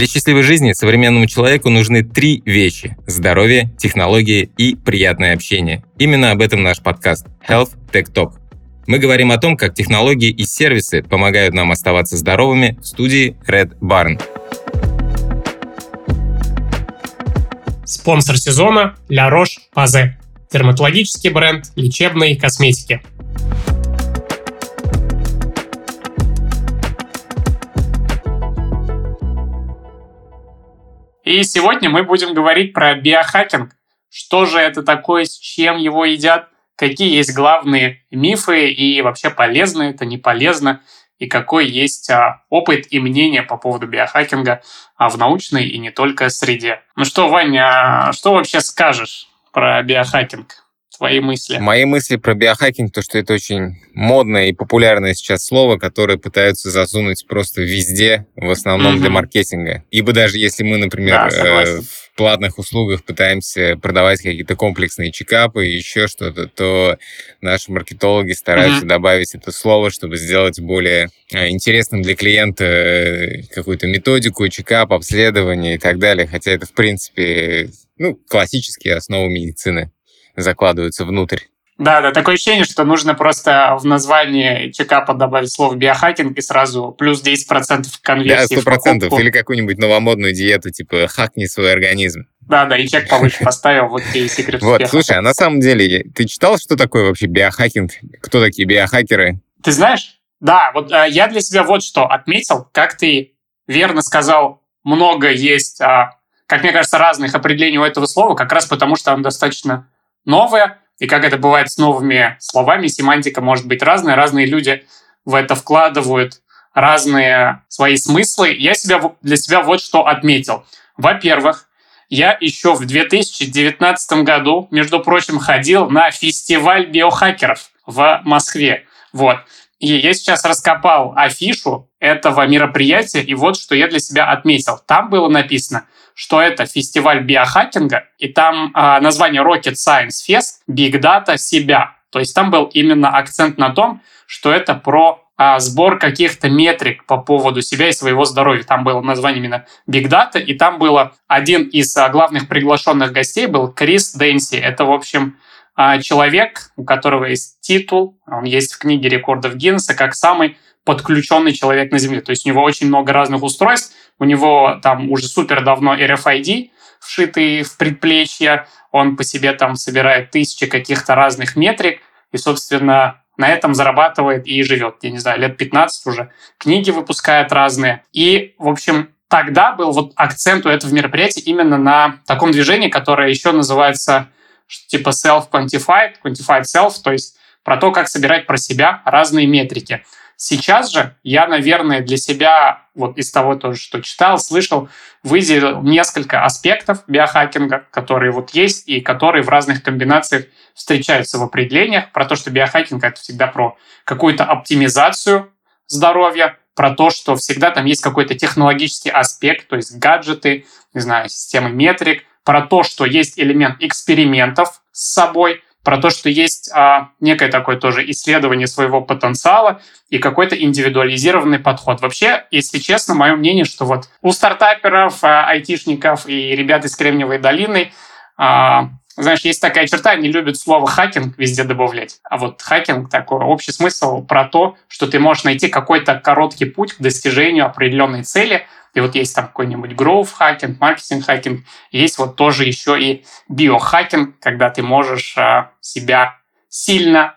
Для счастливой жизни современному человеку нужны три вещи – здоровье, технологии и приятное общение. Именно об этом наш подкаст Health Tech Talk. Мы говорим о том, как технологии и сервисы помогают нам оставаться здоровыми в студии Red Barn. Спонсор сезона – La Roche-Posay. Дерматологический бренд лечебной косметики. И сегодня мы будем говорить про биохакинг. Что же это такое, с чем его едят, какие есть главные мифы и вообще полезно это, не полезно, и какой есть а, опыт и мнение по поводу биохакинга а, в научной и не только среде. Ну что, Ваня, а что вообще скажешь про биохакинг? Твои мысли? Мои мысли про биохакинг, то, что это очень модное и популярное сейчас слово, которое пытаются засунуть просто везде, в основном mm-hmm. для маркетинга. Ибо даже если мы, например, да, э, в платных услугах пытаемся продавать какие-то комплексные чекапы и еще что-то, то наши маркетологи стараются mm-hmm. добавить это слово, чтобы сделать более э, интересным для клиента э, какую-то методику, чекап, обследование и так далее. Хотя это, в принципе, ну, классические основы медицины закладываются внутрь. Да, да, такое ощущение, что нужно просто в названии чекапа добавить слово биохакинг и сразу плюс 10% конверсии. Да, 100%. Или какую-нибудь новомодную диету, типа хакни свой организм. Да, да, и чек повыше поставил, вот тебе и секрет Вот, слушай, а на самом деле, ты читал, что такое вообще биохакинг? Кто такие биохакеры? Ты знаешь, да, вот э, я для себя вот что отметил, как ты верно сказал, много есть, э, как мне кажется, разных определений у этого слова, как раз потому, что оно достаточно новое, и как это бывает с новыми словами, семантика может быть разная, разные люди в это вкладывают разные свои смыслы. Я себя, для себя вот что отметил. Во-первых, я еще в 2019 году, между прочим, ходил на фестиваль биохакеров в Москве. Вот. И я сейчас раскопал афишу этого мероприятия, и вот что я для себя отметил. Там было написано, что это фестиваль биохакинга, и там э, название Rocket Science Fest Big Data себя. То есть там был именно акцент на том, что это про а, сбор каких-то метрик по поводу себя и своего здоровья. Там было название именно Big Data, и там было один из а, главных приглашенных гостей был Крис Дэнси. Это, в общем, а, человек, у которого есть титул, он есть в книге рекордов Гиннесса, как самый подключенный человек на Земле. То есть у него очень много разных устройств, у него там уже супер давно RFID, вшитый в предплечье, он по себе там собирает тысячи каких-то разных метрик, и, собственно, на этом зарабатывает и живет, я не знаю, лет 15 уже. Книги выпускает разные. И, в общем, тогда был вот акцент у этого мероприятия именно на таком движении, которое еще называется типа self-quantified, quantified self, то есть про то, как собирать про себя разные метрики. Сейчас же я, наверное, для себя, вот из того тоже, что читал, слышал, выделил несколько аспектов биохакинга, которые вот есть и которые в разных комбинациях встречаются в определениях. Про то, что биохакинг — это всегда про какую-то оптимизацию здоровья, про то, что всегда там есть какой-то технологический аспект, то есть гаджеты, не знаю, системы метрик, про то, что есть элемент экспериментов с собой, про то, что есть а, некое такое тоже исследование своего потенциала и какой-то индивидуализированный подход. Вообще, если честно, мое мнение, что вот у стартаперов, а, айтишников и ребят из Кремниевой долины а, знаешь, есть такая черта, они любят слово hacking везде добавлять. А вот hacking такой общий смысл про то, что ты можешь найти какой-то короткий путь к достижению определенной цели, и вот есть там какой-нибудь growth hacking, маркетинг hacking, есть вот тоже еще и биохакинг, когда ты можешь а, себя сильно,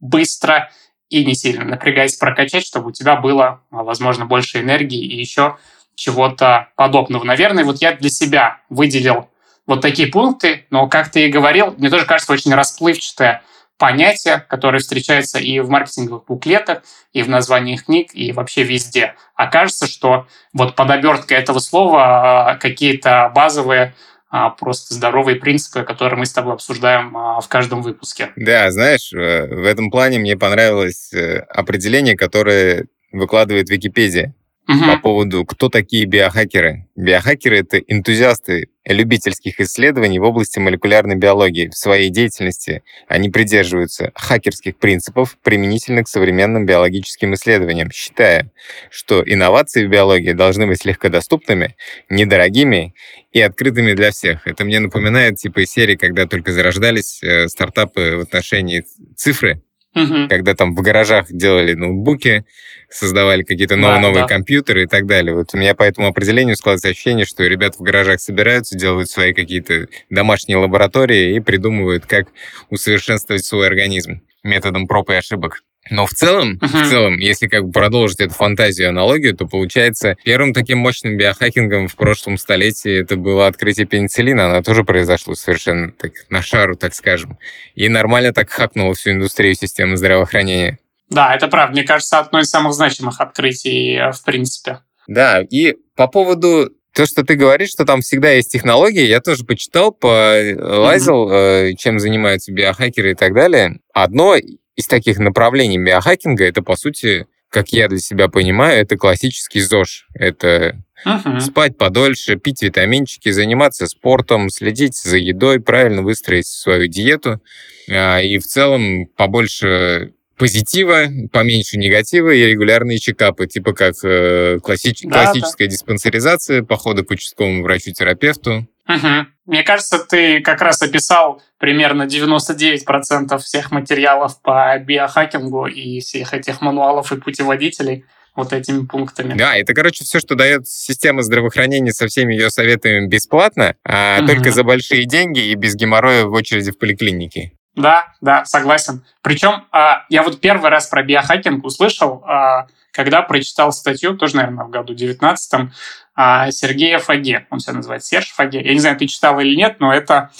быстро и не сильно напрягаясь прокачать, чтобы у тебя было, а, возможно, больше энергии и еще чего-то подобного. Наверное, вот я для себя выделил вот такие пункты, но, как ты и говорил, мне тоже кажется очень расплывчатое понятие, которое встречается и в маркетинговых буклетах, и в названиях книг, и вообще везде. Окажется, что вот под оберткой этого слова а, какие-то базовые а, просто здоровые принципы, которые мы с тобой обсуждаем а, в каждом выпуске. Да, знаешь, э, в этом плане мне понравилось э, определение, которое выкладывает Википедия угу. по поводу, кто такие биохакеры. Биохакеры — это энтузиасты любительских исследований в области молекулярной биологии. В своей деятельности они придерживаются хакерских принципов, применительных к современным биологическим исследованиям, считая, что инновации в биологии должны быть легкодоступными, недорогими и открытыми для всех. Это мне напоминает типа серии, когда только зарождались э, стартапы в отношении цифры, Угу. Когда там в гаражах делали ноутбуки, создавали какие-то новые, да, новые да. компьютеры и так далее. Вот у меня по этому определению складывается ощущение, что ребята в гаражах собираются, делают свои какие-то домашние лаборатории и придумывают, как усовершенствовать свой организм методом проб и ошибок. Но в целом, uh-huh. в целом, если как бы продолжить эту фантазию аналогию, то получается первым таким мощным биохакингом в прошлом столетии это было открытие пенициллина. Оно тоже произошло совершенно так на шару, так скажем. И нормально так хакнуло всю индустрию системы здравоохранения. Да, это правда. Мне кажется, одно из самых значимых открытий э, в принципе. Да, и по поводу то, что ты говоришь, что там всегда есть технологии, я тоже почитал, полазил, mm-hmm. чем занимаются биохакеры и так далее. Одно из таких направлений биохакинга это, по сути, как я для себя понимаю, это классический ЗОЖ. Это uh-huh. спать подольше, пить витаминчики, заниматься спортом, следить за едой, правильно выстроить свою диету. А, и в целом побольше позитива, поменьше негатива и регулярные чекапы, типа как э, классич... да, классическая да. диспансеризация, походы к участковому врачу-терапевту. Угу. Мне кажется, ты как раз описал примерно 99% всех материалов по биохакингу и всех этих мануалов и путеводителей вот этими пунктами. Да, это, короче, все, что дает система здравоохранения со всеми ее советами бесплатно, а угу. только за большие деньги и без геморроя в очереди в поликлинике. Да, да, согласен. Причем а, я вот первый раз про биохакинг услышал, а, когда прочитал статью, тоже, наверное, в году 19 а, Сергея Фаге. Он себя называет Серж Фаге. Я не знаю, ты читал или нет, но это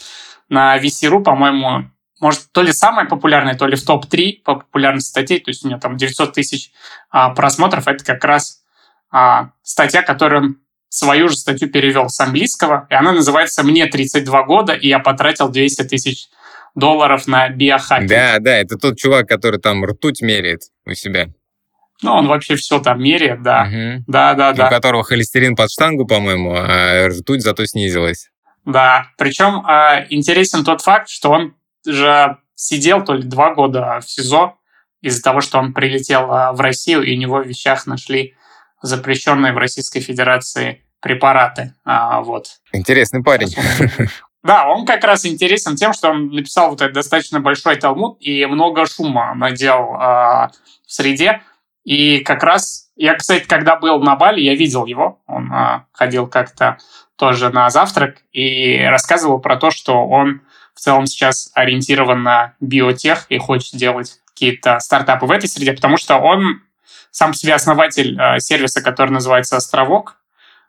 на VC.ru, по-моему, может, то ли самая популярная, то ли в топ-3 по популярности статей, то есть у него там 900 тысяч а, просмотров, это как раз а, статья, которую он свою же статью перевел с английского, и она называется «Мне 32 года, и я потратил 200 тысяч долларов на биохакинг». Да, да, это тот чувак, который там ртуть меряет у себя. Ну, он вообще все там меряет, да. Угу. Да, да, да. У которого холестерин под штангу, по-моему, а ртуть зато снизилась. Да, причем э, интересен тот факт, что он же сидел то ли два года в СИЗО из-за того, что он прилетел э, в Россию, и у него в вещах нашли запрещенные в Российской Федерации препараты. А, вот. Интересный парень. Да, он как раз интересен тем, что он написал вот этот достаточно большой талмуд и много шума надел э, в среде. И как раз я, кстати, когда был на Бали, я видел его. Он э, ходил как-то тоже на завтрак и рассказывал про то, что он в целом сейчас ориентирован на биотех и хочет делать какие-то стартапы в этой среде, потому что он сам себе основатель э, сервиса, который называется «Островок».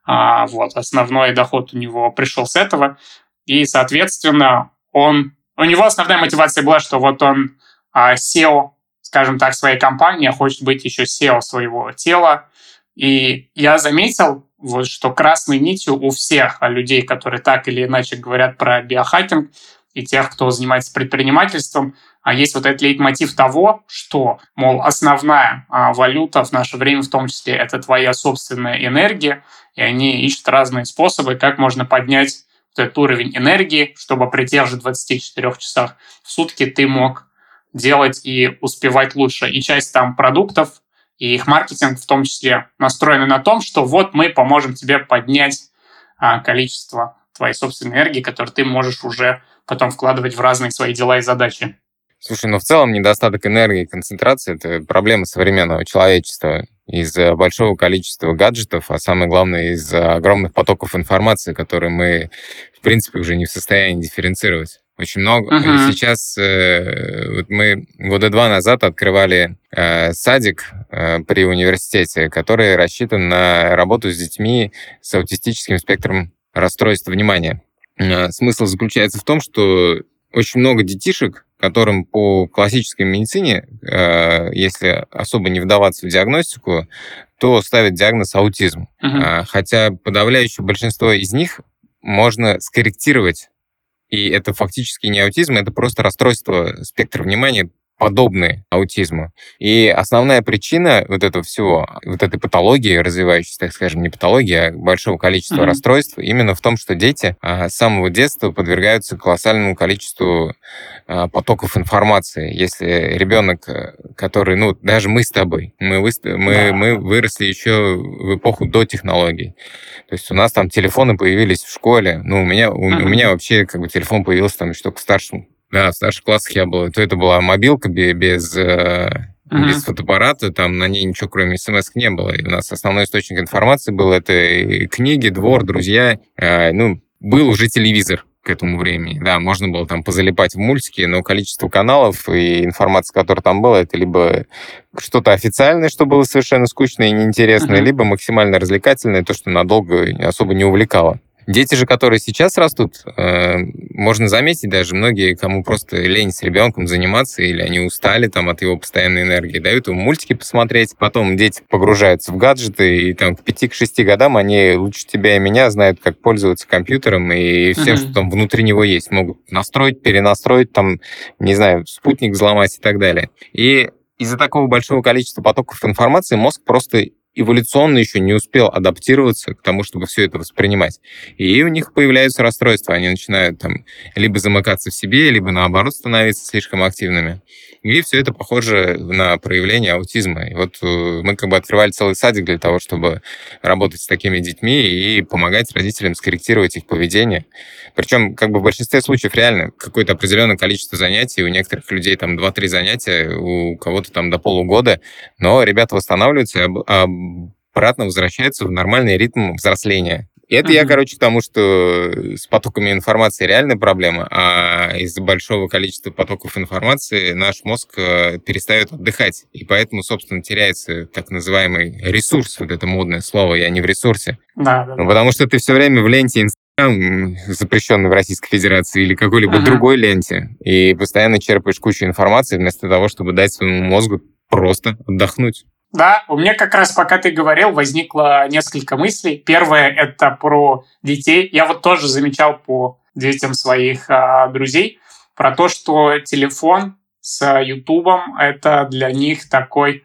А, вот, основной доход у него пришел с этого. И, соответственно, он... У него основная мотивация была, что вот он а, SEO скажем так, своей компании, а хочет быть еще SEO своего тела. И я заметил, вот, что красной нитью у всех людей, которые так или иначе говорят про биохакинг, и тех, кто занимается предпринимательством, а есть вот этот лейтмотив того, что, мол, основная а, валюта в наше время в том числе это твоя собственная энергия, и они ищут разные способы, как можно поднять этот уровень энергии, чтобы при тех же 24 часах в сутки ты мог делать и успевать лучше. И часть там продуктов и их маркетинг в том числе настроены на том, что вот мы поможем тебе поднять а, количество твоей собственной энергии, которую ты можешь уже потом вкладывать в разные свои дела и задачи. Слушай, ну в целом недостаток энергии и концентрации – это проблема современного человечества из-за большого количества гаджетов, а самое главное, из-за огромных потоков информации, которые мы, в принципе, уже не в состоянии дифференцировать. Очень много. Uh-huh. Сейчас э, вот мы года два назад открывали э, садик э, при университете, который рассчитан на работу с детьми с аутистическим спектром расстройства внимания. Э, смысл заключается в том, что очень много детишек, которым по классической медицине, э, если особо не вдаваться в диагностику, то ставят диагноз аутизм. Uh-huh. Хотя подавляющее большинство из них можно скорректировать и это фактически не аутизм, это просто расстройство спектра внимания подобные аутизму. И основная причина вот этого всего, вот этой патологии, развивающейся, так скажем, не патологии, а большого количества mm-hmm. расстройств, именно в том, что дети а, с самого детства подвергаются колоссальному количеству а, потоков информации. Если ребенок, э, который, ну, даже мы с тобой, мы, мы, да. мы выросли еще в эпоху до технологий. То есть у нас там телефоны появились в школе. Ну, у меня, у, mm-hmm. у меня вообще как бы телефон появился там еще только в старшем да, в старших классах я был. То это была мобилка без, uh-huh. без фотоаппарата, там на ней ничего кроме смс не было. И у нас основной источник информации был это книги, двор, друзья. Э, ну, был уже телевизор к этому времени. Да, можно было там позалипать в мультики, но количество каналов и информации, которая там была, это либо что-то официальное, что было совершенно скучное и неинтересное, uh-huh. либо максимально развлекательное, то, что надолго особо не увлекало. Дети же, которые сейчас растут, э, можно заметить даже, многие, кому просто лень с ребенком заниматься, или они устали там от его постоянной энергии, дают ему мультики посмотреть, потом дети погружаются в гаджеты, и там к 5-6 годам они лучше тебя и меня знают, как пользоваться компьютером и всем, mm-hmm. что там внутри него есть. Могут настроить, перенастроить, там, не знаю, спутник взломать и так далее. И из-за такого большого количества потоков информации мозг просто эволюционно еще не успел адаптироваться к тому, чтобы все это воспринимать. И у них появляются расстройства. Они начинают там либо замыкаться в себе, либо наоборот становиться слишком активными. И все это похоже на проявление аутизма. И вот э, мы как бы открывали целый садик для того, чтобы работать с такими детьми и помогать родителям скорректировать их поведение. Причем как бы в большинстве случаев реально какое-то определенное количество занятий, у некоторых людей там 2-3 занятия, у кого-то там до полугода, но ребята восстанавливаются обратно возвращаются в нормальный ритм взросления. Это uh-huh. я, короче, к тому, что с потоками информации реальная проблема, а из-за большого количества потоков информации наш мозг э, перестает отдыхать. И поэтому, собственно, теряется так называемый ресурс, вот это модное слово, я не в ресурсе. Да, да, ну, потому что ты все время в ленте Инстаграм, запрещенный в Российской Федерации, или какой-либо uh-huh. другой ленте, и постоянно черпаешь кучу информации вместо того, чтобы дать своему мозгу просто отдохнуть. Да, у меня как раз пока ты говорил, возникло несколько мыслей. Первое — это про детей. Я вот тоже замечал по детям своих а, друзей про то, что телефон с Ютубом — это для них такой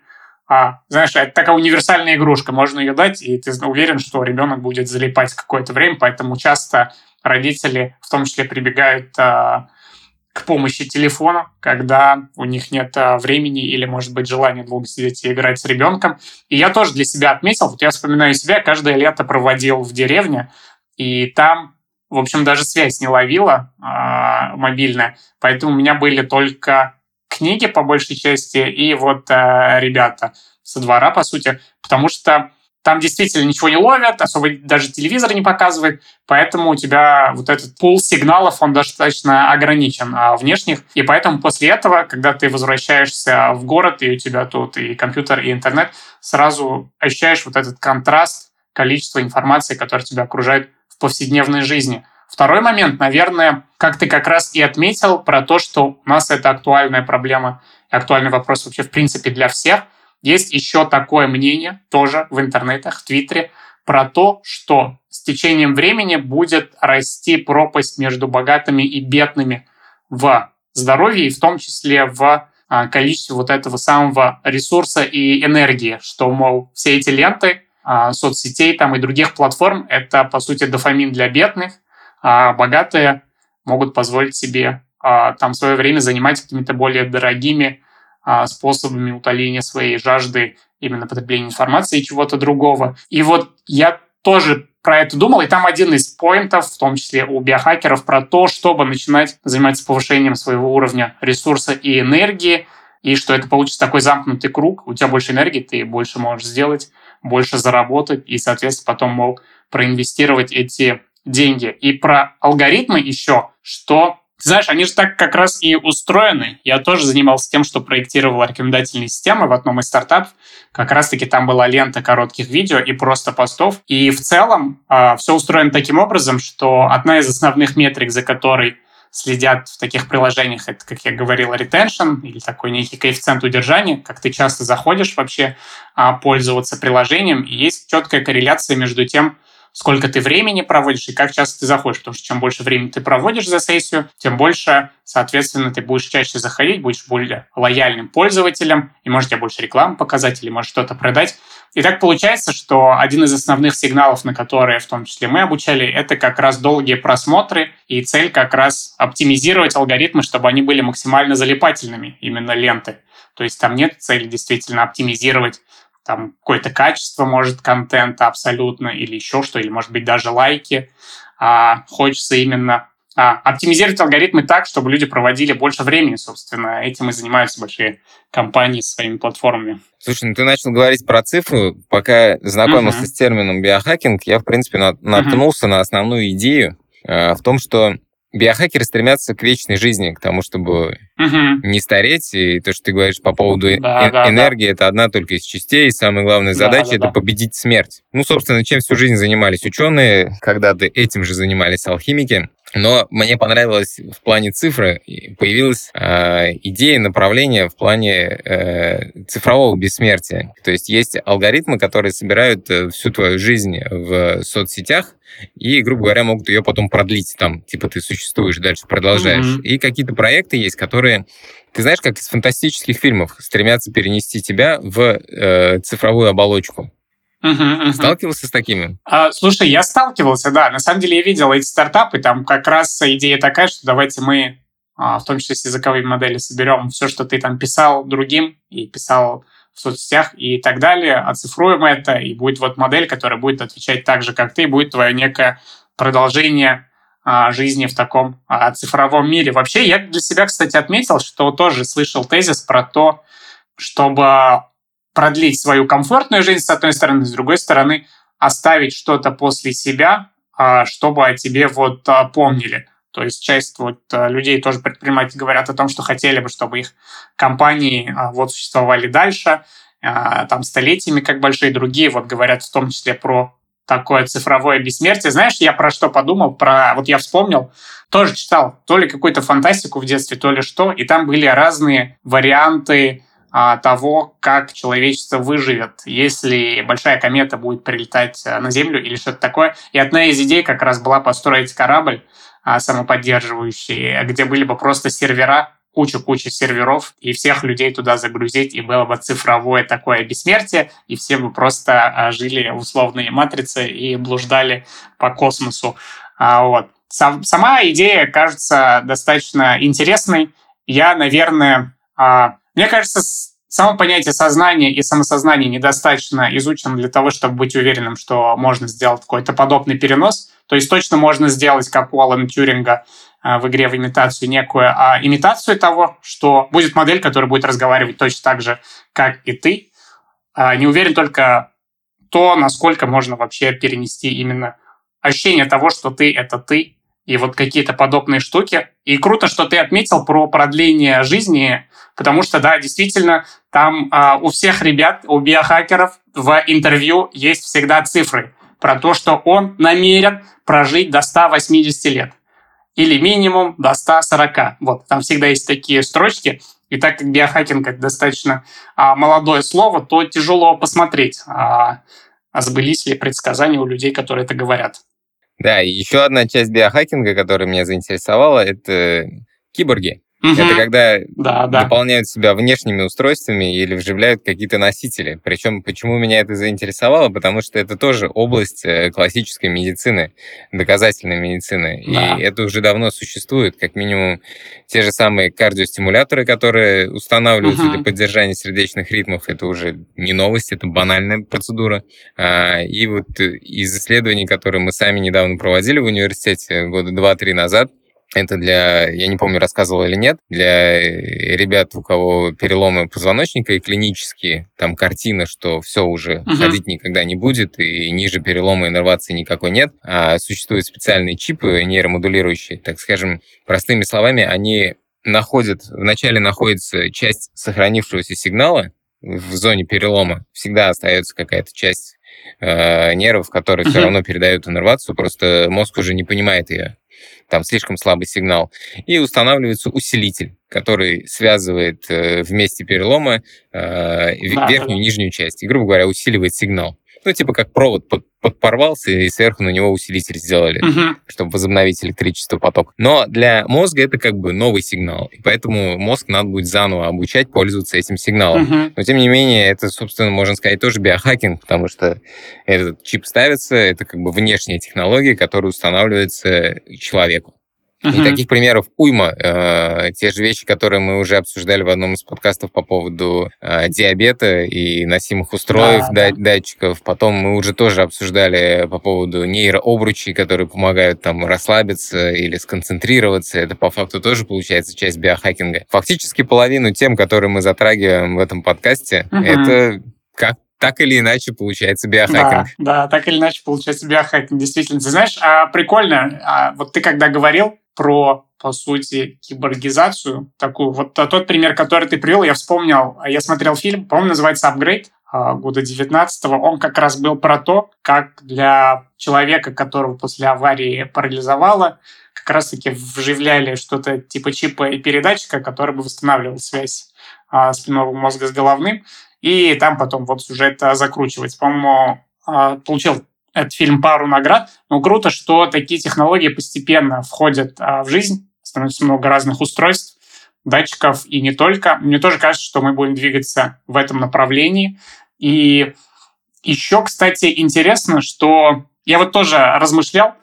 а, знаешь, это такая универсальная игрушка, можно ее дать, и ты уверен, что ребенок будет залипать какое-то время, поэтому часто родители в том числе прибегают а, к помощи телефона, когда у них нет а, времени или, может быть, желания долго сидеть и играть с ребенком. И я тоже для себя отметил, вот я вспоминаю себя, каждое лето проводил в деревне, и там, в общем, даже связь не ловила э, мобильная, поэтому у меня были только книги по большей части и вот э, ребята со двора, по сути, потому что там действительно ничего не ловят, особо даже телевизор не показывает, поэтому у тебя вот этот пул сигналов, он достаточно ограничен а, внешних. И поэтому после этого, когда ты возвращаешься в город, и у тебя тут и компьютер, и интернет, сразу ощущаешь вот этот контраст количества информации, которая тебя окружает в повседневной жизни. Второй момент, наверное, как ты как раз и отметил про то, что у нас это актуальная проблема, актуальный вопрос вообще в принципе для всех – есть еще такое мнение, тоже в интернетах, в Твиттере, про то, что с течением времени будет расти пропасть между богатыми и бедными в здоровье, и в том числе в а, количестве вот этого самого ресурса и энергии, что, мол, все эти ленты а, соцсетей там и других платформ — это, по сути, дофамин для бедных, а богатые могут позволить себе а, там свое время занимать какими-то более дорогими способами утоления своей жажды именно потребления информации и чего-то другого. И вот я тоже про это думал, и там один из поинтов, в том числе у биохакеров, про то, чтобы начинать заниматься повышением своего уровня ресурса и энергии, и что это получится такой замкнутый круг, у тебя больше энергии, ты больше можешь сделать, больше заработать, и, соответственно, потом, мол, проинвестировать эти деньги. И про алгоритмы еще, что ты знаешь, они же так как раз и устроены. Я тоже занимался тем, что проектировал рекомендательные системы в одном из стартапов. Как раз-таки там была лента коротких видео и просто постов. И в целом э, а, все устроено таким образом, что одна из основных метрик, за которой следят в таких приложениях, это, как я говорил, retention или такой некий коэффициент удержания, как ты часто заходишь вообще а, пользоваться приложением, и есть четкая корреляция между тем, сколько ты времени проводишь и как часто ты заходишь. Потому что чем больше времени ты проводишь за сессию, тем больше, соответственно, ты будешь чаще заходить, будешь более лояльным пользователем, и может тебе больше рекламы показать или может что-то продать. И так получается, что один из основных сигналов, на которые в том числе мы обучали, это как раз долгие просмотры, и цель как раз оптимизировать алгоритмы, чтобы они были максимально залипательными, именно ленты. То есть там нет цели действительно оптимизировать там какое-то качество, может, контента абсолютно, или еще что, или, может быть, даже лайки. А, хочется именно а, оптимизировать алгоритмы так, чтобы люди проводили больше времени, собственно. Этим и занимаются большие компании своими платформами. Слушай, ну ты начал говорить про цифру. Пока знакомился uh-huh. с термином биохакинг, я, в принципе, наткнулся uh-huh. на основную идею э, в том, что биохакеры стремятся к вечной жизни, к тому, чтобы угу. не стареть. И то, что ты говоришь по поводу да, э- да, энергии, да. это одна только из частей. И самая главная задача да, это да. победить смерть. Ну, собственно, чем всю жизнь занимались ученые, когда-то этим же занимались алхимики. Но мне понравилось в плане цифры, появилась э, идея направления в плане э, цифрового бессмертия. То есть есть алгоритмы, которые собирают э, всю твою жизнь в соцсетях и, грубо говоря, могут ее потом продлить. Там, типа, ты существуешь, дальше продолжаешь. Mm-hmm. И какие-то проекты есть, которые, ты знаешь, как из фантастических фильмов, стремятся перенести тебя в э, цифровую оболочку. Uh-huh. Сталкивался с такими? А, слушай, я сталкивался, да. На самом деле я видел эти стартапы, там как раз идея такая, что давайте мы, а, в том числе с языковыми модели, соберем все, что ты там писал другим и писал в соцсетях и так далее, оцифруем это, и будет вот модель, которая будет отвечать так же, как ты, будет твое некое продолжение а, жизни в таком а, цифровом мире. Вообще, я для себя, кстати, отметил, что тоже слышал тезис про то, чтобы продлить свою комфортную жизнь, с одной стороны, с другой стороны, оставить что-то после себя, а, чтобы о тебе вот а, помнили. То есть часть вот а, людей, тоже предприниматели, говорят о том, что хотели бы, чтобы их компании вот существовали дальше, там столетиями, как большие другие, вот говорят в том числе про такое цифровое бессмертие. Знаешь, я про что подумал? Про, вот я вспомнил, тоже читал то ли какую-то фантастику в детстве, то ли что, и там были разные варианты того, как человечество выживет, если большая комета будет прилетать а, на Землю или что-то такое. И одна из идей как раз была построить корабль а, самоподдерживающий, где были бы просто сервера, куча-куча серверов, и всех людей туда загрузить, и было бы цифровое такое бессмертие, и все бы просто жили в условной матрице и блуждали по космосу. Вот. Сама идея кажется достаточно интересной. Я, наверное, мне кажется, само понятие сознания и самосознания недостаточно изучено для того, чтобы быть уверенным, что можно сделать какой-то подобный перенос. То есть точно можно сделать, как у Алана Тюринга э, в игре в имитацию некую а имитацию того, что будет модель, которая будет разговаривать точно так же, как и ты. А не уверен только то, насколько можно вообще перенести именно ощущение того, что ты — это ты, и вот какие-то подобные штуки. И круто, что ты отметил про продление жизни, потому что, да, действительно, там а, у всех ребят, у биохакеров в интервью есть всегда цифры про то, что он намерен прожить до 180 лет или минимум до 140. Вот, там всегда есть такие строчки. И так как биохакинг это достаточно а, молодое слово, то тяжело посмотреть, а, а сбылись ли предсказания у людей, которые это говорят. Да, еще одна часть биохакинга, которая меня заинтересовала, это киборги. Угу. Это когда да, да. дополняют себя внешними устройствами или вживляют какие-то носители. Причем, почему меня это заинтересовало? Потому что это тоже область э, классической медицины, доказательной медицины. Да. И это уже давно существует. Как минимум, те же самые кардиостимуляторы, которые устанавливаются угу. для поддержания сердечных ритмов, это уже не новость, это банальная процедура. А, и вот из исследований, которые мы сами недавно проводили в университете года два-три назад, это для, я не помню, рассказывал или нет, для э, ребят, у кого переломы позвоночника и клинические, там картина, что все уже uh-huh. ходить никогда не будет, и ниже перелома иннервации никакой нет. А существуют специальные чипы нейромодулирующие, так скажем, простыми словами, они находят, вначале находится часть сохранившегося сигнала в зоне перелома, всегда остается какая-то часть э, нервов, которые uh-huh. все равно передают иннервацию, просто мозг уже не понимает ее там слишком слабый сигнал, и устанавливается усилитель, который связывает э, в месте перелома э, верхнюю и нижнюю часть, и, грубо говоря, усиливает сигнал. Ну, типа как провод под, подпорвался, и сверху на него усилитель сделали, Мгм. чтобы возобновить электричество поток. Но для мозга это как бы новый сигнал, и поэтому мозг надо будет заново обучать пользоваться этим сигналом. Мгм. Но, тем не менее, это, собственно, можно сказать, тоже биохакинг, потому что этот чип ставится, это как бы внешняя технология, которая устанавливается человеку. И Мгм. таких примеров уйма. Э, Те же вещи, которые мы уже обсуждали в одном из подкастов по поводу э, диабета и носимых устройств, Да, да- датчиков. Потом мы уже тоже обсуждали по поводу нейрообручей, которые помогают там расслабиться или сконцентрироваться. Это по факту тоже получается часть биохакинга. Фактически половину тем, которые мы затрагиваем в этом подкасте, Мгм. это как так или иначе получается Да, биохакинг. да, так или иначе получается биохакинг, действительно. Ты знаешь, а, прикольно, а, вот ты когда говорил про, по сути, киборгизацию. Такую, вот а, тот пример, который ты привел, я вспомнил, я смотрел фильм, по-моему, называется «Апгрейд», а, года 19 он как раз был про то, как для человека, которого после аварии парализовало, как раз-таки вживляли что-то типа чипа и передатчика, который бы восстанавливал связь а, спинного мозга с головным, и там потом вот сюжет а, закручивается. По-моему, а, получил этот фильм пару наград. Но круто, что такие технологии постепенно входят а, в жизнь, становится много разных устройств, датчиков и не только. Мне тоже кажется, что мы будем двигаться в этом направлении. И еще, кстати, интересно, что я вот тоже размышлял,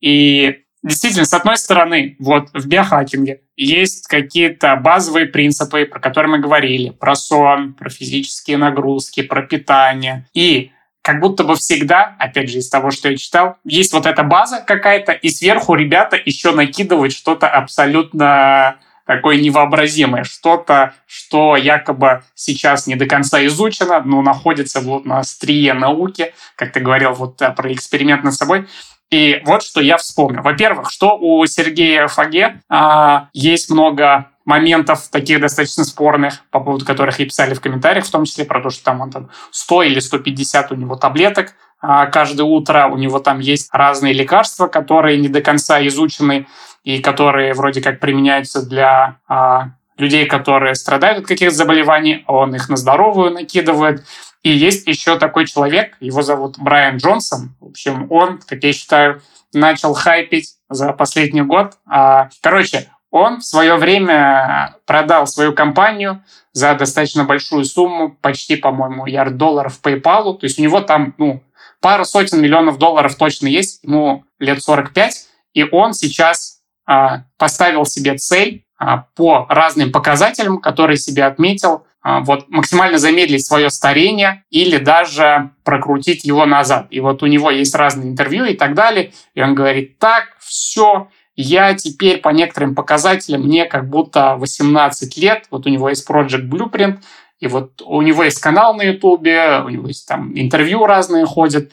и действительно, с одной стороны, вот в биохакинге есть какие-то базовые принципы, про которые мы говорили, про сон, про физические нагрузки, про питание. И как будто бы всегда, опять же, из того, что я читал, есть вот эта база какая-то, и сверху ребята еще накидывают что-то абсолютно такое невообразимое, что-то, что якобы сейчас не до конца изучено, но находится вот на острие науки, как ты говорил вот э, про эксперимент над собой. И вот что я вспомнил. Во-первых, что у Сергея Фаге а, есть много моментов таких достаточно спорных, по поводу которых и писали в комментариях, в том числе про то, что там он там 100 или 150 у него таблеток а, каждое утро, у него там есть разные лекарства, которые не до конца изучены и которые вроде как применяются для а, людей, которые страдают от каких-то заболеваний, он их на здоровую накидывает. И есть еще такой человек, его зовут Брайан Джонсон. В общем, он, как я считаю, начал хайпить за последний год. А, Короче, он в свое время продал свою компанию за достаточно большую сумму, почти, по-моему, ярд долларов PayPal. То есть у него там, ну, пара сотен миллионов долларов точно есть, ему лет 45, и он сейчас а, поставил себе цель а, по разным показателям, которые себе отметил, а, вот максимально замедлить свое старение или даже прокрутить его назад. И вот у него есть разные интервью и так далее, и он говорит, так, все, я теперь по некоторым показателям, мне как будто 18 лет, вот у него есть Project Blueprint, и вот у него есть канал на Ютубе, у него есть там интервью разные ходят,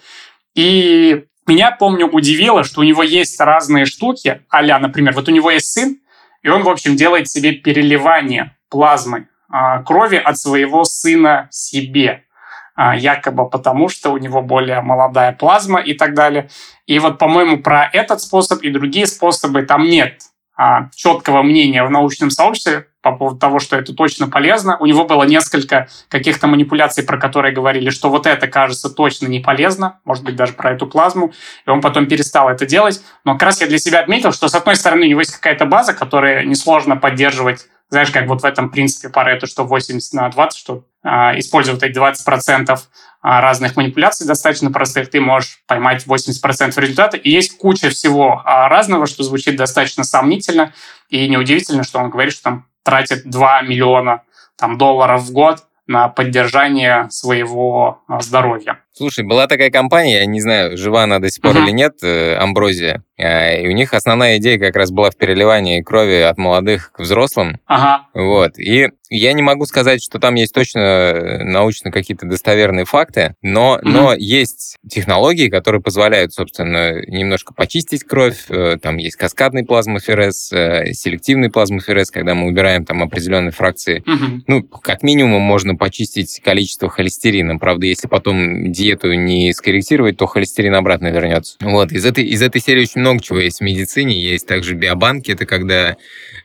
и меня, помню, удивило, что у него есть разные штуки, а например, вот у него есть сын, и он, в общем, делает себе переливание плазмы а, крови от своего сына себе, якобы потому, что у него более молодая плазма и так далее. И вот, по-моему, про этот способ и другие способы там нет а, четкого мнения в научном сообществе по поводу того, что это точно полезно. У него было несколько каких-то манипуляций, про которые говорили, что вот это, кажется, точно не полезно, может быть, даже про эту плазму, и он потом перестал это делать. Но как раз я для себя отметил, что, с одной стороны, у него есть какая-то база, которую несложно поддерживать, знаешь, как вот в этом принципе Парето, что 80 на 20, что а, использовать эти 20% разных манипуляций достаточно простых, ты можешь поймать 80% результата. И есть куча всего а, разного, что звучит достаточно сомнительно. И неудивительно, что он говорит, что там тратит 2 миллиона там, долларов в год на поддержание своего а, здоровья. Слушай, была такая компания, я не знаю, жива она до сих пор Мгм. или нет, э, Амброзия. А, И у них основная идея как раз была в переливании крови от молодых к взрослым. Ага. Вот. И я не могу сказать, что там есть точно э, научно какие-то достоверные факты, но, Мгм. но есть технологии, которые позволяют, собственно, немножко почистить кровь. Э, Там есть каскадный плазмоферез, э, селективный плазмоферез, когда мы убираем там определенные фракции Мгм. ну, как минимум можно почистить количество холестерина. Правда, если потом диету не скорректировать, то холестерин обратно вернется. Вот, из этой, из этой серии очень много чего есть в медицине. Есть также биобанки, это когда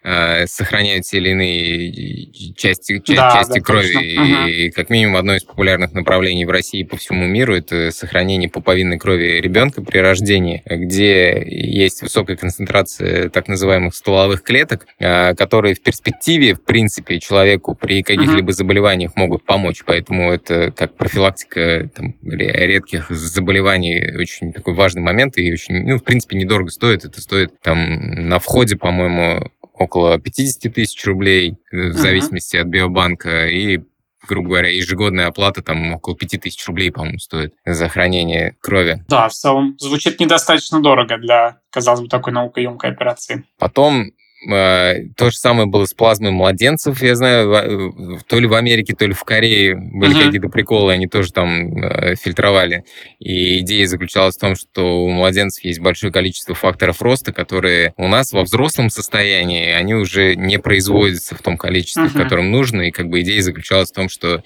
э, сохраняют те или иные части, да, части да, крови. Точно. И, как минимум одно из популярных направлений в России и по всему миру это сохранение пуповинной крови ребенка при рождении, где есть высокая концентрация так называемых стволовых клеток, э, которые в перспективе, в принципе, человеку при каких-либо заболеваниях могут помочь. Поэтому это как профилактика там, редких заболеваний очень такой важный момент и очень, ну, в принципе, недорого стоит. Это стоит там на входе, по-моему, около 50 тысяч рублей, э, в зависимости uh-huh. от биобанка, и грубо говоря, ежегодная оплата там около 5000 рублей, по-моему, стоит за хранение крови. Да, в целом звучит недостаточно дорого для, казалось бы, такой наукоемкой операции. Потом то же самое было с плазмой младенцев, я знаю, то ли в Америке, то ли в Корее были uh-huh. какие-то приколы, они тоже там э, фильтровали. И идея заключалась в том, что у младенцев есть большое количество факторов роста, которые у нас во взрослом состоянии, они уже не производятся в том количестве, uh-huh. в котором нужно. И как бы идея заключалась в том, что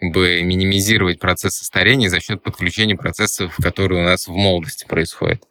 бы минимизировать процессы старения за счет подключения процессов, которые у нас в молодости происходят.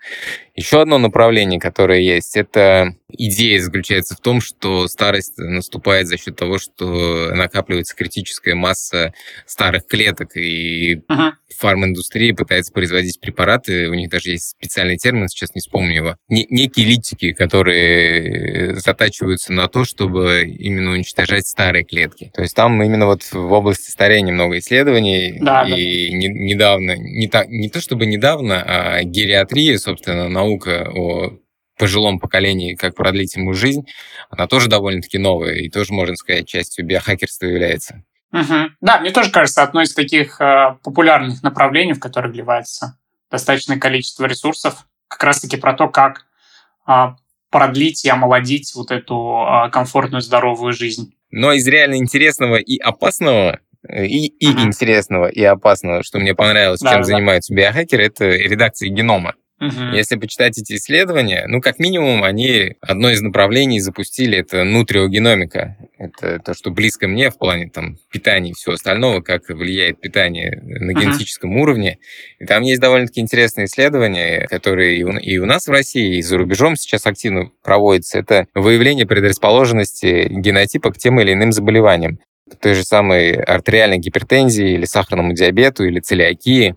Еще одно направление, которое есть, это идея заключается в том, что старость наступает за счет того, что накапливается критическая масса старых клеток, и uh-huh. фарминдустрия пытается производить препараты, у них даже есть специальный термин, сейчас не вспомню его, не, некие литики, которые затачиваются на то, чтобы именно уничтожать старые клетки. То есть там именно вот в области старения много исследований, да, и да. Не, недавно, не, та, не то чтобы недавно, а гериатрия, собственно, наука о пожилом поколении, как продлить ему жизнь, она тоже довольно-таки новая и тоже, можно сказать, частью биохакерства является. Угу. Да, мне тоже кажется, одно из таких э, популярных направлений, в которое вливается достаточное количество ресурсов, как раз-таки про то, как э, продлить и омолодить вот эту э, комфортную, здоровую жизнь. Но из реально интересного и опасного э, и, и uh интересного, и опасного, что мне понравилось, да, чем да. занимаются биохакеры, это редакция генома. Угу. Если почитать эти исследования, ну, как минимум, они одно из направлений запустили, это нутриогеномика. Это то, что близко мне в плане там, питания и всего остального, как влияет питание на угу. генетическом уровне. И там есть довольно-таки интересные исследования, которые и у, и у нас в России, и за рубежом сейчас активно проводятся. Это выявление предрасположенности генотипа к тем или иным заболеваниям той же самой артериальной гипертензии или сахарному диабету или целиакии.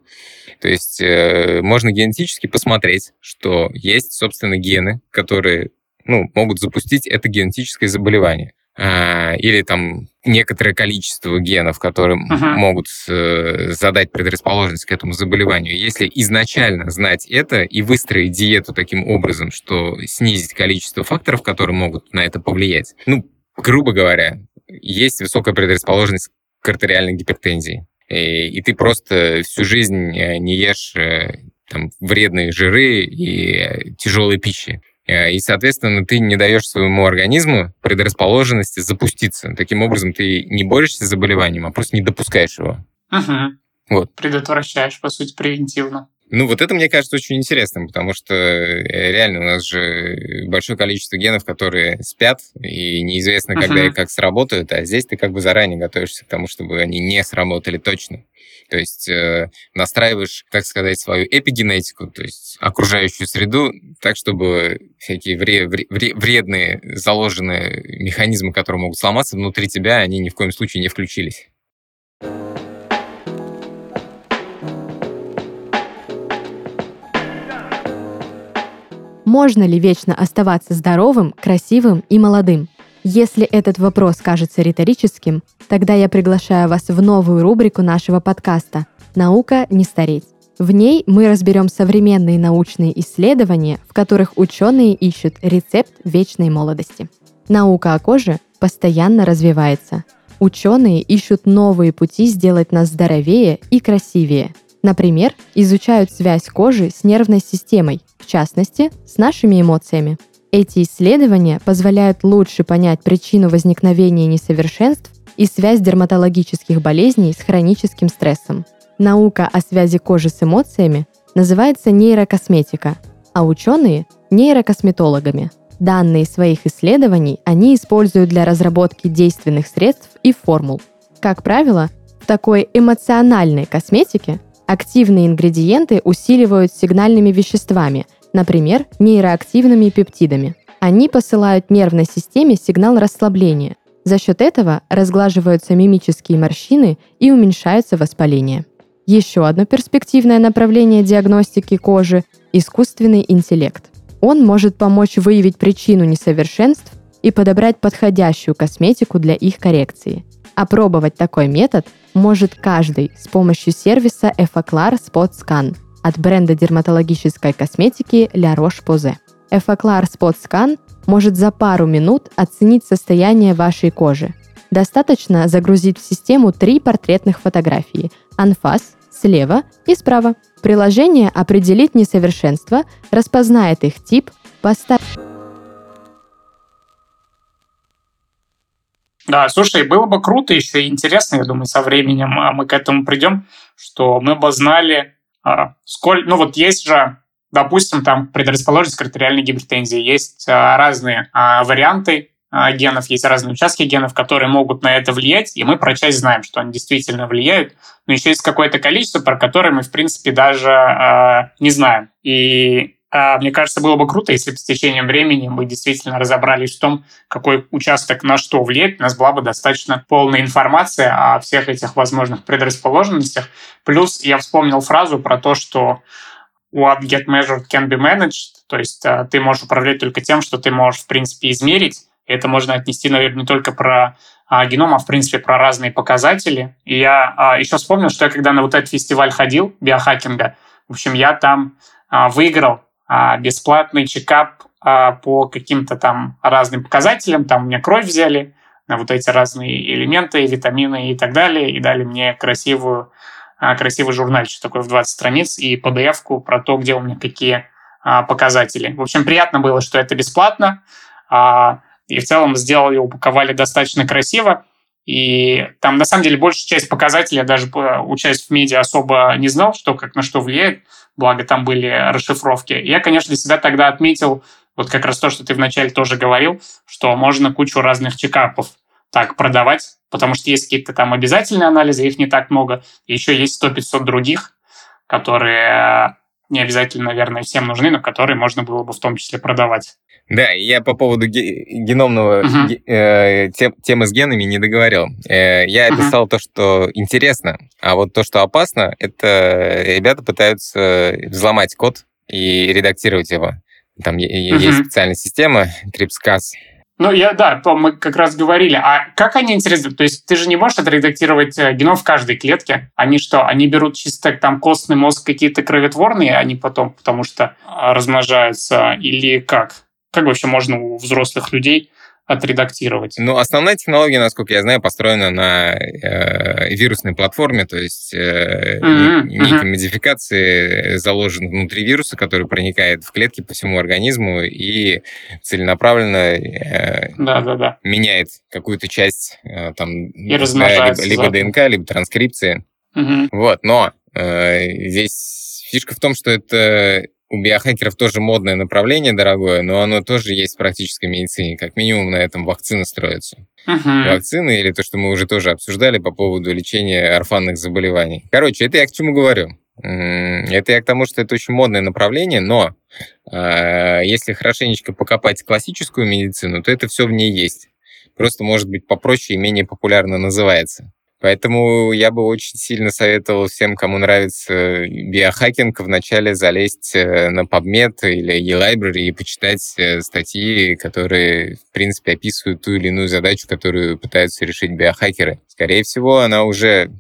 То есть э, можно генетически посмотреть, что есть, собственно, гены, которые ну, могут запустить это генетическое заболевание. А, или там некоторое количество генов, которые uh-huh. могут э, задать предрасположенность к этому заболеванию. Если изначально знать это и выстроить диету таким образом, что снизить количество факторов, которые могут на это повлиять, ну, грубо говоря, есть высокая предрасположенность к артериальной гипертензии. И, и ты просто всю жизнь э, не ешь э, там, вредные жиры и тяжелой пищи. Э, и, соответственно, ты не даешь своему организму предрасположенности запуститься. Таким образом, ты не борешься с заболеванием, а просто не допускаешь его. Угу. Вот. Предотвращаешь, по сути, превентивно. Ну, вот это, мне кажется, очень интересным, потому что э, реально у нас же большое количество генов, которые спят, и неизвестно, когда uh-huh. и как сработают, а здесь ты как бы заранее готовишься к тому, чтобы они не сработали точно. То есть э, настраиваешь, так сказать, свою эпигенетику, то есть окружающую среду, так, чтобы всякие вре- вре- вредные заложенные механизмы, которые могут сломаться внутри тебя, они ни в коем случае не включились. Можно ли вечно оставаться здоровым, красивым и молодым? Если этот вопрос кажется риторическим, тогда я приглашаю вас в новую рубрику нашего подкаста «Наука не стареть». В ней мы разберем современные научные исследования, в которых ученые ищут рецепт вечной молодости. Наука о коже постоянно развивается. Ученые ищут новые пути сделать нас здоровее и красивее – Например, изучают связь кожи с нервной системой, в частности, с нашими эмоциями. Эти исследования позволяют лучше понять причину возникновения несовершенств и связь дерматологических болезней с хроническим стрессом. Наука о связи кожи с эмоциями называется нейрокосметика, а ученые – нейрокосметологами. Данные своих исследований они используют для разработки действенных средств и формул. Как правило, в такой эмоциональной косметике Активные ингредиенты усиливают сигнальными веществами, например, нейроактивными пептидами. Они посылают нервной системе сигнал расслабления. За счет этого разглаживаются мимические морщины и уменьшается воспаление. Еще одно перспективное направление диагностики кожи – искусственный интеллект. Он может помочь выявить причину несовершенств и подобрать подходящую косметику для их коррекции. Опробовать такой метод может каждый с помощью сервиса Effaclar Spot Scan от бренда дерматологической косметики La Roche-Posay. Effaclar Spot Scan может за пару минут оценить состояние вашей кожи. Достаточно загрузить в систему три портретных фотографии – анфас, слева и справа. Приложение определит несовершенство, распознает их тип, поставит... Да, слушай, было бы круто еще и интересно, я думаю, со временем а мы к этому придем, что мы бы знали, а, сколь... Ну вот есть же Допустим, там предрасположенность к артериальной гипертензии. Есть а, разные варианты генов, есть разные участки генов, которые могут на это влиять, и мы про часть знаем, что они действительно влияют, но еще есть какое-то количество, про которое мы, в принципе, даже э, не знаем. И мне кажется, было бы круто, если бы с течением времени мы действительно разобрались в том, какой участок на что влияет, у нас была бы достаточно полная информация о всех этих возможных предрасположенностях. Плюс я вспомнил фразу про то, что what get measured can be managed, то есть э, ты можешь управлять только тем, что ты можешь, в принципе, измерить. Это можно отнести, наверное, не только про а, геном, а, в принципе, про разные показатели. И я а, еще вспомнил, что я когда на вот этот фестиваль ходил, биохакинга, в общем, я там а, выиграл а, бесплатный чекап а, по каким-то там разным показателям. Там у меня кровь взяли на вот эти разные элементы, витамины и так далее, и дали мне красивую а, красивый журнальчик такой в 20 страниц и PDF-ку про то, где у меня какие а, показатели. В общем, приятно было, что это бесплатно. А, и в целом сделали, упаковали достаточно красиво. И там, на самом деле, большая часть показателей, я даже учась в медиа особо не знал, что как на что влияет, благо там были расшифровки. Я, конечно, для себя тогда отметил вот как раз то, что ты вначале тоже говорил, что можно кучу разных чекапов так продавать, потому что есть какие-то там обязательные анализы, их не так много. Еще есть 100-500 других, которые не обязательно, наверное, всем нужны, но которые можно было бы в том числе продавать. Да, я по поводу геномного uh-huh. ге- э, тем, темы с генами не договорил. Э, я описал uh-huh. то, что интересно, а вот то, что опасно, это ребята пытаются взломать код и редактировать его. Там uh-huh. есть специальная система, CRISPR-Cas, ну, я, да, мы как раз говорили. А как они, интересно, то есть ты же не можешь отредактировать э, геном в каждой клетке? Они что, они берут чисто там костный мозг какие-то кроветворные, они потом, потому что а, размножаются, или как? Как вообще можно у взрослых людей отредактировать. Ну, основная технология, насколько я знаю, построена на э, вирусной платформе, то есть э, mm-hmm. некие mm-hmm. модификации заложены внутри вируса, который проникает в клетки по всему организму и целенаправленно э, да, да, да. меняет какую-то часть э, там и либо, либо ДНК, либо транскрипции. Mm-hmm. Вот, но э, здесь фишка в том, что это у биохакеров тоже модное направление дорогое, но оно тоже есть в практической медицине. Как минимум на этом вакцины строятся. Uh-huh. Вакцины или то, что мы уже тоже обсуждали по поводу лечения орфанных заболеваний. Короче, это я к чему говорю? Это я к тому, что это очень модное направление, но э, если хорошенечко покопать классическую медицину, то это все в ней есть. Просто, может быть, попроще и менее популярно называется. Поэтому я бы очень сильно советовал всем, кому нравится биохакинг, вначале залезть э, на PubMed или eLibrary и почитать э, статьи, которые, в принципе, описывают ту или иную задачу, которую пытаются решить биохакеры. Скорее всего, она уже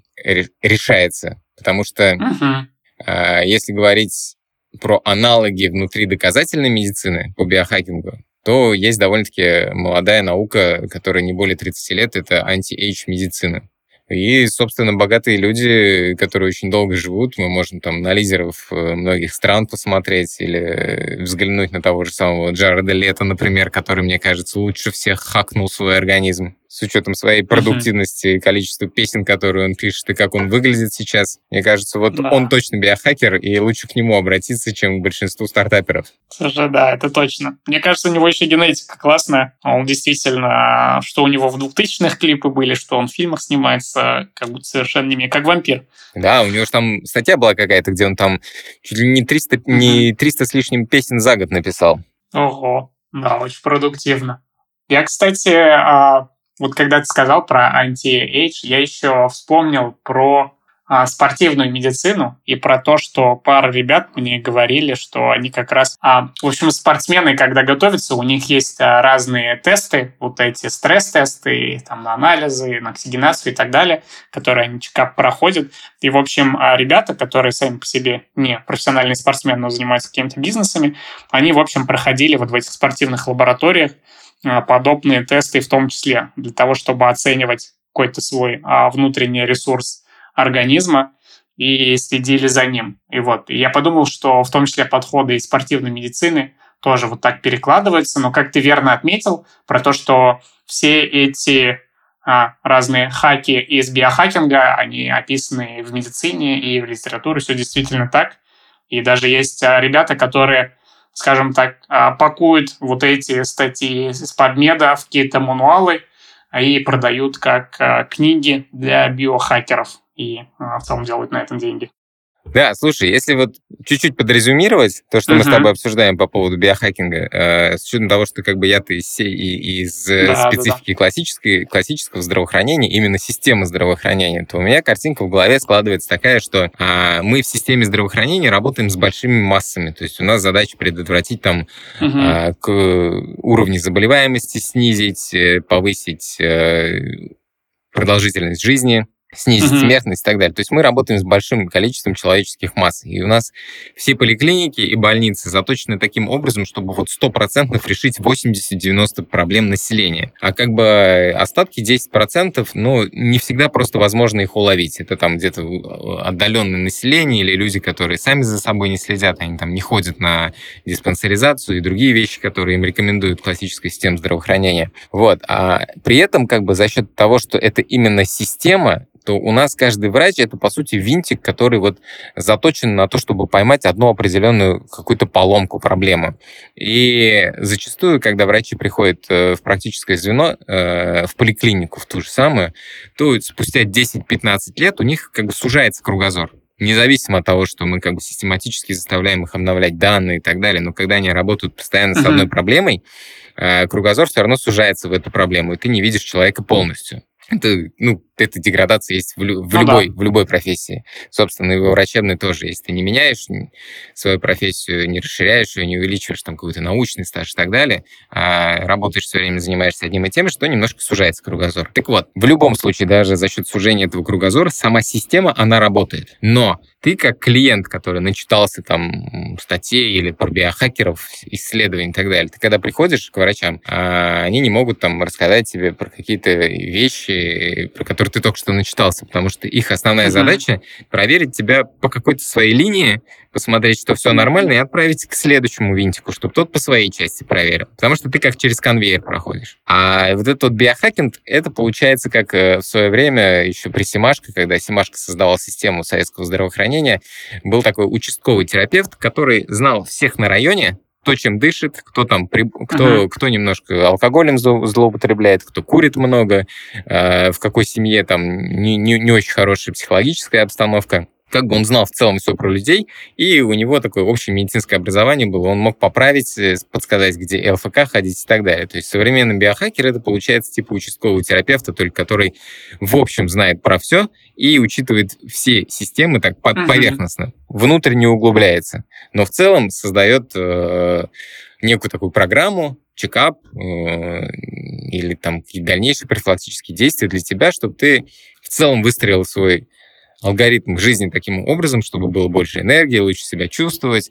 решается, потому что uh-huh. если говорить про аналоги внутри доказательной медицины по биохакингу, то есть довольно-таки молодая наука, которая не более 30 лет, это anti-age медицина. И, собственно, богатые люди, которые очень долго живут, мы можем там на лидеров э, многих стран посмотреть или взглянуть на того же самого Джареда Лето, например, который, мне кажется, лучше всех хакнул свой организм с учетом своей продуктивности и количества песен, которые он пишет, и как он выглядит сейчас. Мне кажется, вот да. он точно биохакер, и лучше к нему обратиться, чем к большинству стартаперов. Слушай, да, это точно. Мне кажется, у него еще генетика классная. Он действительно, что у него в 2000-х клипы были, что он в фильмах снимается становится как будто совершенно не как вампир. Да, у него же там статья была какая-то, где он там чуть ли не 300, не 300 с лишним песен за год написал. Ого, да, очень продуктивно. Я, кстати, а, вот когда ты сказал про anti-age, я еще вспомнил про спортивную медицину и про то, что пара ребят мне говорили, что они как раз... А, в общем, спортсмены, когда готовятся, у них есть а, разные тесты, вот эти стресс-тесты, там, на анализы, на оксигенацию и так далее, которые они чекап проходят. И, в общем, ребята, которые сами по себе не профессиональные спортсмены, но занимаются какими-то бизнесами, они, в общем, проходили вот в этих спортивных лабораториях подобные тесты, в том числе для того, чтобы оценивать какой-то свой внутренний ресурс организма и следили за ним. И вот, и я подумал, что в том числе подходы из спортивной медицины тоже вот так перекладываются, но как ты верно отметил про то, что все эти а, разные хаки из биохакинга, они описаны в медицине и в литературе, все действительно так. И даже есть а, ребята, которые, скажем так, а, пакуют вот эти статьи из подмеда в какие-то мануалы и продают как а, книги для биохакеров и а, в целом делают на этом деньги. Да, слушай, если вот чуть-чуть подрезюмировать то, что uh-huh. мы с тобой обсуждаем по поводу биохакинга, э, с учетом того, что как бы я-то из, из э, да, специфики да, да. Классической, классического здравоохранения, именно системы здравоохранения, то у меня картинка в голове складывается такая, что э, мы в системе здравоохранения работаем с большими массами, то есть у нас задача предотвратить там uh-huh. э, к уровни заболеваемости снизить, э, повысить э, продолжительность жизни, снизить mm-hmm. смертность и так далее. То есть мы работаем с большим количеством человеческих масс. И у нас все поликлиники и больницы заточены таким образом, чтобы вот 100% решить 80-90 проблем населения. А как бы остатки 10%, ну, не всегда просто возможно их уловить. Это там где-то отдаленное население или люди, которые сами за собой не следят, они там не ходят на диспансеризацию и другие вещи, которые им рекомендуют классическая система здравоохранения. Вот. А при этом как бы за счет того, что это именно система, то у нас каждый врач это, по сути, винтик, который вот заточен на то, чтобы поймать одну определенную какую-то поломку, проблему. И зачастую, когда врачи приходят э, в практическое звено, э, в поликлинику, в ту же самую, то спустя 10-15 лет у них как бы сужается кругозор независимо от того, что мы как бы систематически заставляем их обновлять данные и так далее, но когда они работают постоянно с одной проблемой, э, кругозор все равно сужается в эту проблему, и ты не видишь человека полностью. Это, ну, эта деградация есть в, в, ну, любой, да. в любой профессии. Собственно, и во врачебной тоже. Если ты не меняешь свою профессию, не расширяешь ее, не увеличиваешь там какой-то научный стаж и так далее, а работаешь все время, занимаешься одним и тем же, что немножко сужается кругозор. Так вот, в любом случае, даже за счет сужения этого кругозора, сама система, она работает. Но ты как клиент, который начитался там статей или про биохакеров, исследований и так далее, ты когда приходишь к врачам, а, они не могут там рассказать тебе про какие-то вещи, про которые ты только что начитался, потому что их основная задача проверить тебя по какой-то своей линии, посмотреть, что все нормально, и отправить к следующему винтику, чтобы тот по своей части проверил. Потому что ты как через конвейер проходишь. А вот этот вот биохакинг, это получается как э, в свое время еще при Симашко, когда Симашко создавал систему советского здравоохранения, был такой участковый терапевт, который знал всех на районе, кто чем дышит, кто там, при... кто, uh-huh. кто немножко алкоголем злоупотребляет, кто курит много, э, в какой семье там не, не, не очень хорошая психологическая обстановка как бы он знал в целом все про людей, и у него такое общее медицинское образование было. Он мог поправить, э, подсказать, где ЛФК ходить и так далее. То есть современный биохакер это получается типа участкового терапевта, только который в общем знает про все и учитывает все системы так uh-huh. поверхностно, внутренне углубляется. Но в целом создает э, некую такую программу, чекап э, или там какие-то дальнейшие профилактические действия для тебя, чтобы ты в целом выстроил свой алгоритм жизни таким образом, чтобы было больше энергии, лучше себя чувствовать,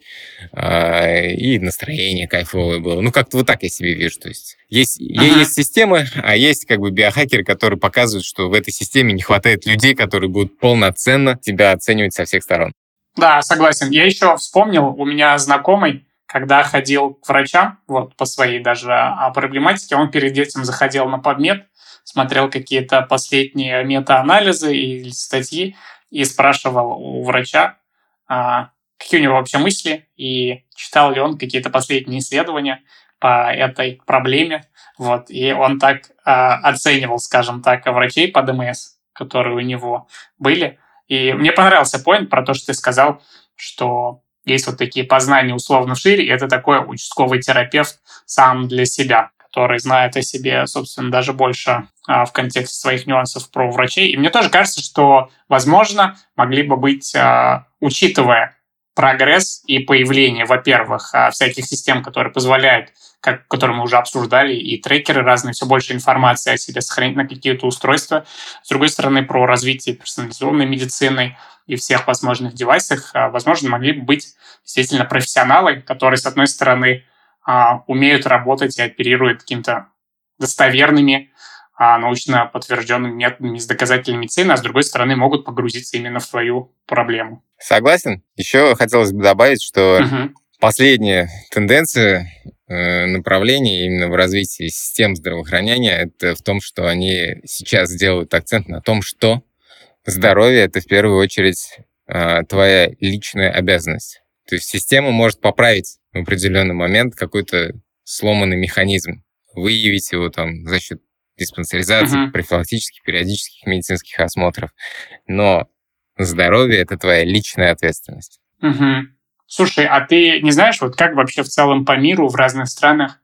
э, и настроение кайфовое было. Ну, как-то вот так я себе вижу. То есть есть, ага. есть системы, а есть как бы биохакеры, которые показывают, что в этой системе не хватает людей, которые будут полноценно тебя оценивать со всех сторон. Да, согласен. Я еще вспомнил, у меня знакомый, когда ходил к врачам, вот по своей даже а, проблематике, он перед этим заходил на подмет, смотрел какие-то последние метаанализы и статьи, и спрашивал у врача, а, какие у него вообще мысли, и читал ли он какие-то последние исследования по этой проблеме. Вот. И он так а, оценивал, скажем так, врачей по ДМС. которые у него были. И мне понравился поинт про то, что ты сказал, что есть вот такие познания условно шире, и это такой участковый терапевт сам для себя, который знает о себе, собственно, даже больше в контексте своих нюансов про врачей. И мне тоже кажется, что, возможно, могли бы быть, а, учитывая прогресс и появление, во-первых, а, всяких систем, которые позволяют, как, которые мы уже обсуждали, и трекеры разные, все больше информации о себе сохранить на какие-то устройства. С другой стороны, про развитие персонализованной медицины и всех возможных девайсах, а, возможно, могли бы быть действительно профессионалы, которые, с одной стороны, а, умеют работать и оперируют каким-то достоверными а научно подтвержденными методами с доказательной медицины, а с другой стороны могут погрузиться именно в твою проблему. Согласен. Еще хотелось бы добавить, что угу. последняя тенденция э, направления именно в развитии систем здравоохранения это в том, что они сейчас делают акцент на том, что здоровье это в первую очередь э, твоя личная обязанность. То есть система может поправить в определенный момент какой-то сломанный механизм, выявить его там за счет диспансеризации, uh-huh. профилактических, периодических медицинских осмотров. Но здоровье — это твоя личная ответственность. Uh-huh. Слушай, а ты не знаешь, вот как вообще в целом по миру в разных странах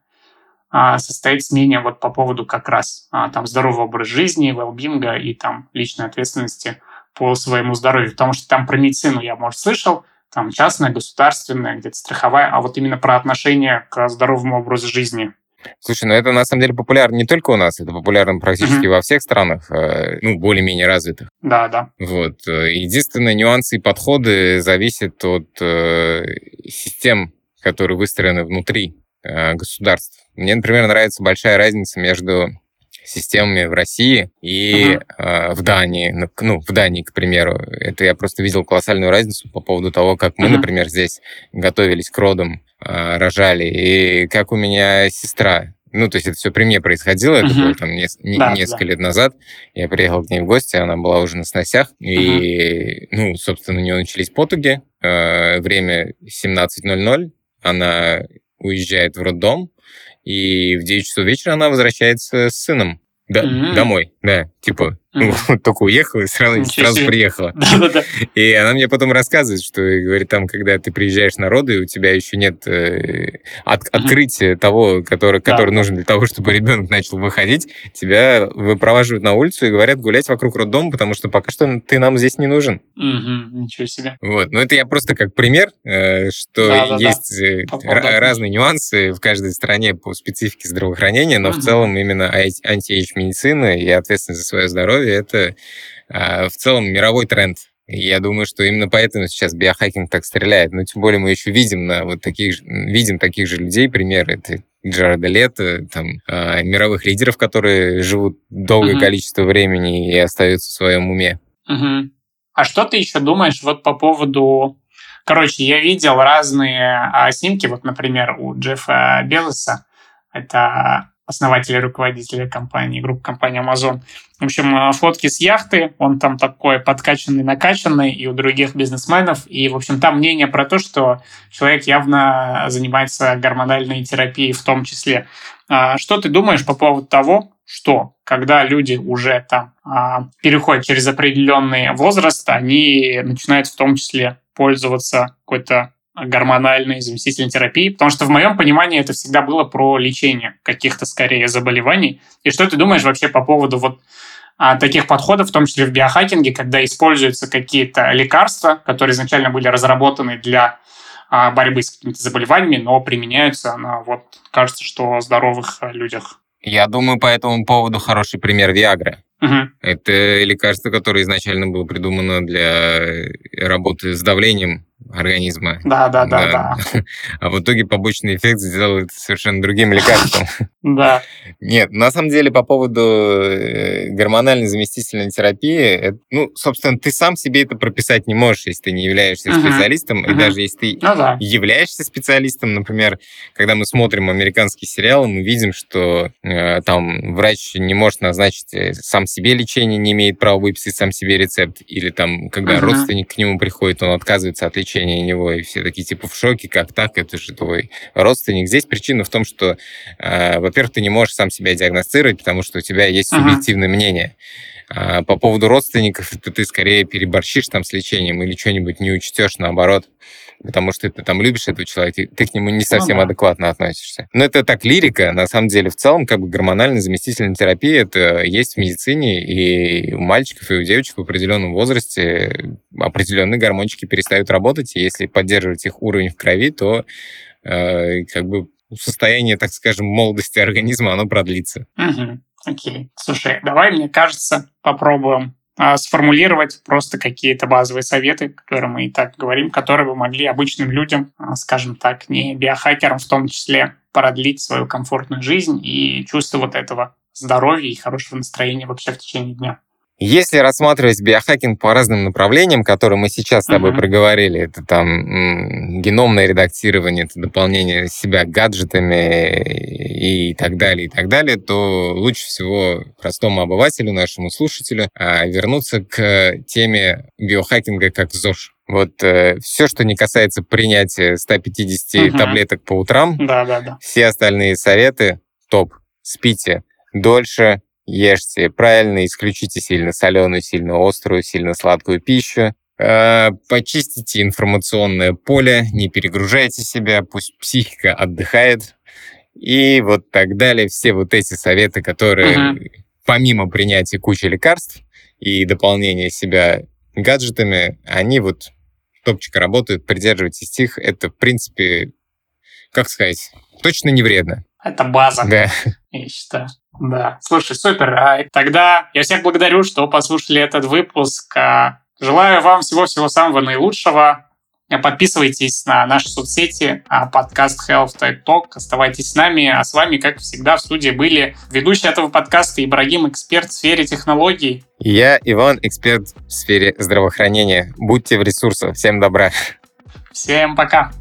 а, состоит мнение вот по поводу как раз а, там здорового образа жизни, велбинга и там личной ответственности по своему здоровью? Потому что там про медицину я, может, слышал, там частная, государственная, где-то страховая, а вот именно про отношение к здоровому образу жизни Слушай, ну это на самом деле популярно не только у нас, это популярно практически mm-hmm. во всех странах, э, ну, более-менее развитых. Да, да. Вот. Э, единственное, нюансы и подходы зависят от э, систем, которые выстроены внутри э, государств. Мне, например, нравится большая разница между системами в России и uh-huh. э, в Дании. Ну, ну, в Дании, к примеру. Это я просто видел колоссальную разницу по поводу того, как мы, uh-huh. например, здесь готовились к родам э, рожали, и как у меня сестра. Ну, то есть это все при мне происходило, это uh-huh. было там не, не, да, несколько да. лет назад. Я приехал к ней в гости, она была уже на сносях, uh-huh. и, ну, собственно, у нее начались потуги. Э, время 17.00, она уезжает в роддом, и в 9 часов вечера она возвращается с сыном да, mm-hmm. домой, да, типа ну, только уехала и сразу, сразу приехала. И она мне потом рассказывает, что, говорит, там, когда ты приезжаешь на роды, у тебя еще нет э, от, открытия того, который, который нужен для того, чтобы ребенок начал выходить, тебя выпроваживают на улицу и говорят гулять вокруг роддома, потому что пока что ты нам здесь не нужен. Ничего себе. Вот, но это я просто как пример, э, что есть э, разные нюансы в каждой стране по специфике здравоохранения, но в целом именно anti-age медицина и ответственность за свое здоровье это а, в целом мировой тренд. И я думаю, что именно поэтому сейчас биохакинг так стреляет. Но тем более мы еще видим на вот таких, видим таких же людей, примеры, это Джареда Лето, там, э, мировых лидеров, которые живут долгое uh-huh. количество времени и остаются в своем уме. Uh-huh. А что ты еще думаешь вот по поводу... Короче, я видел разные а, снимки, вот, например, у Джеффа Беллеса, это основателя и руководителя компании, группы компании Amazon. В общем, э, фотки с яхты, он там такой подкачанный, накачанный, и у других бизнесменов. И, в общем, там мнение про то, что человек явно занимается гормональной терапией в том числе. А, что ты думаешь по поводу того, что когда люди уже там а, переходят через определенный возраст, они начинают в том числе пользоваться какой-то гормональной заместительной терапии, потому что в моем понимании это всегда было про лечение каких-то скорее заболеваний. И что ты думаешь вообще по поводу вот а, таких подходов, в том числе в биохакинге, когда используются какие-то лекарства, которые изначально были разработаны для а, борьбы с какими-то заболеваниями, но применяются на вот кажется, что здоровых людях. Я думаю, по этому поводу хороший пример Виагры. Угу. Это лекарство, которое изначально было придумано для работы с давлением организма. Да, да, да, да. А в итоге побочный эффект сделает совершенно другим лекарством. Да. Нет, на самом деле по поводу э, гормональной заместительной терапии, ну, собственно, ты сам себе это прописать не можешь, если ты не являешься специалистом, и даже если ты ну являешься специалистом, например, когда мы смотрим американские сериалы, мы видим, что э, там врач не может назначить э, сам себе лечение, не имеет права выписать сам себе рецепт, или там, когда родственник к нему приходит, он отказывается от лечения него, и все такие типа в шоке, как так, это же твой родственник. Здесь причина в том, что, э, во-первых, ты не можешь сам себя диагностировать, потому что у тебя есть субъективное uh-huh. мнение. А по поводу родственников, это ты скорее переборщишь там с лечением или что-нибудь не учтешь, наоборот потому что ты там любишь этого человека, ты к нему не совсем ну, да. адекватно относишься. Но это так лирика, на самом деле, в целом, как бы гормональная заместительная терапия, это есть в медицине, и у мальчиков, и у девочек в определенном возрасте определенные гормончики перестают работать, и если поддерживать их уровень в крови, то э, как бы состояние, так скажем, молодости организма, оно продлится. Угу. Окей. Слушай, давай, мне кажется, попробуем а, сформулировать просто какие-то базовые советы, которые мы и так говорим, которые бы могли обычным людям, а, скажем так, не биохакерам в том числе, продлить свою комфортную жизнь и чувство вот этого здоровья и хорошего настроения вообще в течение дня. Если рассматривать биохакинг по разным направлениям, которые мы сейчас с тобой uh-huh. проговорили, это там геномное редактирование, это дополнение себя гаджетами и так далее, и так далее, то лучше всего простому обывателю, нашему слушателю, а, вернуться к теме биохакинга как ЗОЖ. Вот э, все, что не касается принятия 150 uh-huh. таблеток по утрам, да, да, да. все остальные советы топ. Спите дольше, ешьте правильно, исключите сильно соленую, сильно острую, сильно сладкую пищу, э, почистите информационное поле, не перегружайте себя, пусть психика отдыхает. И вот так далее. Все вот эти советы, которые uh-huh. помимо принятия кучи лекарств и дополнения себя гаджетами, они вот топчика работают, придерживайтесь их. Это, в принципе, как сказать, точно не вредно. Это база, да. Я считаю. Да, слушай, супер. А тогда я всех благодарю, что послушали этот выпуск. А, желаю вам всего-всего самого наилучшего. Подписывайтесь на наши соцсети, а, подкаст Health Type Talk. Оставайтесь с нами. А с вами, как всегда, в студии были ведущий этого подкаста Ибрагим, эксперт в сфере технологий. Я Иван, эксперт в сфере здравоохранения. Будьте в ресурсах. Всем добра. Всем пока.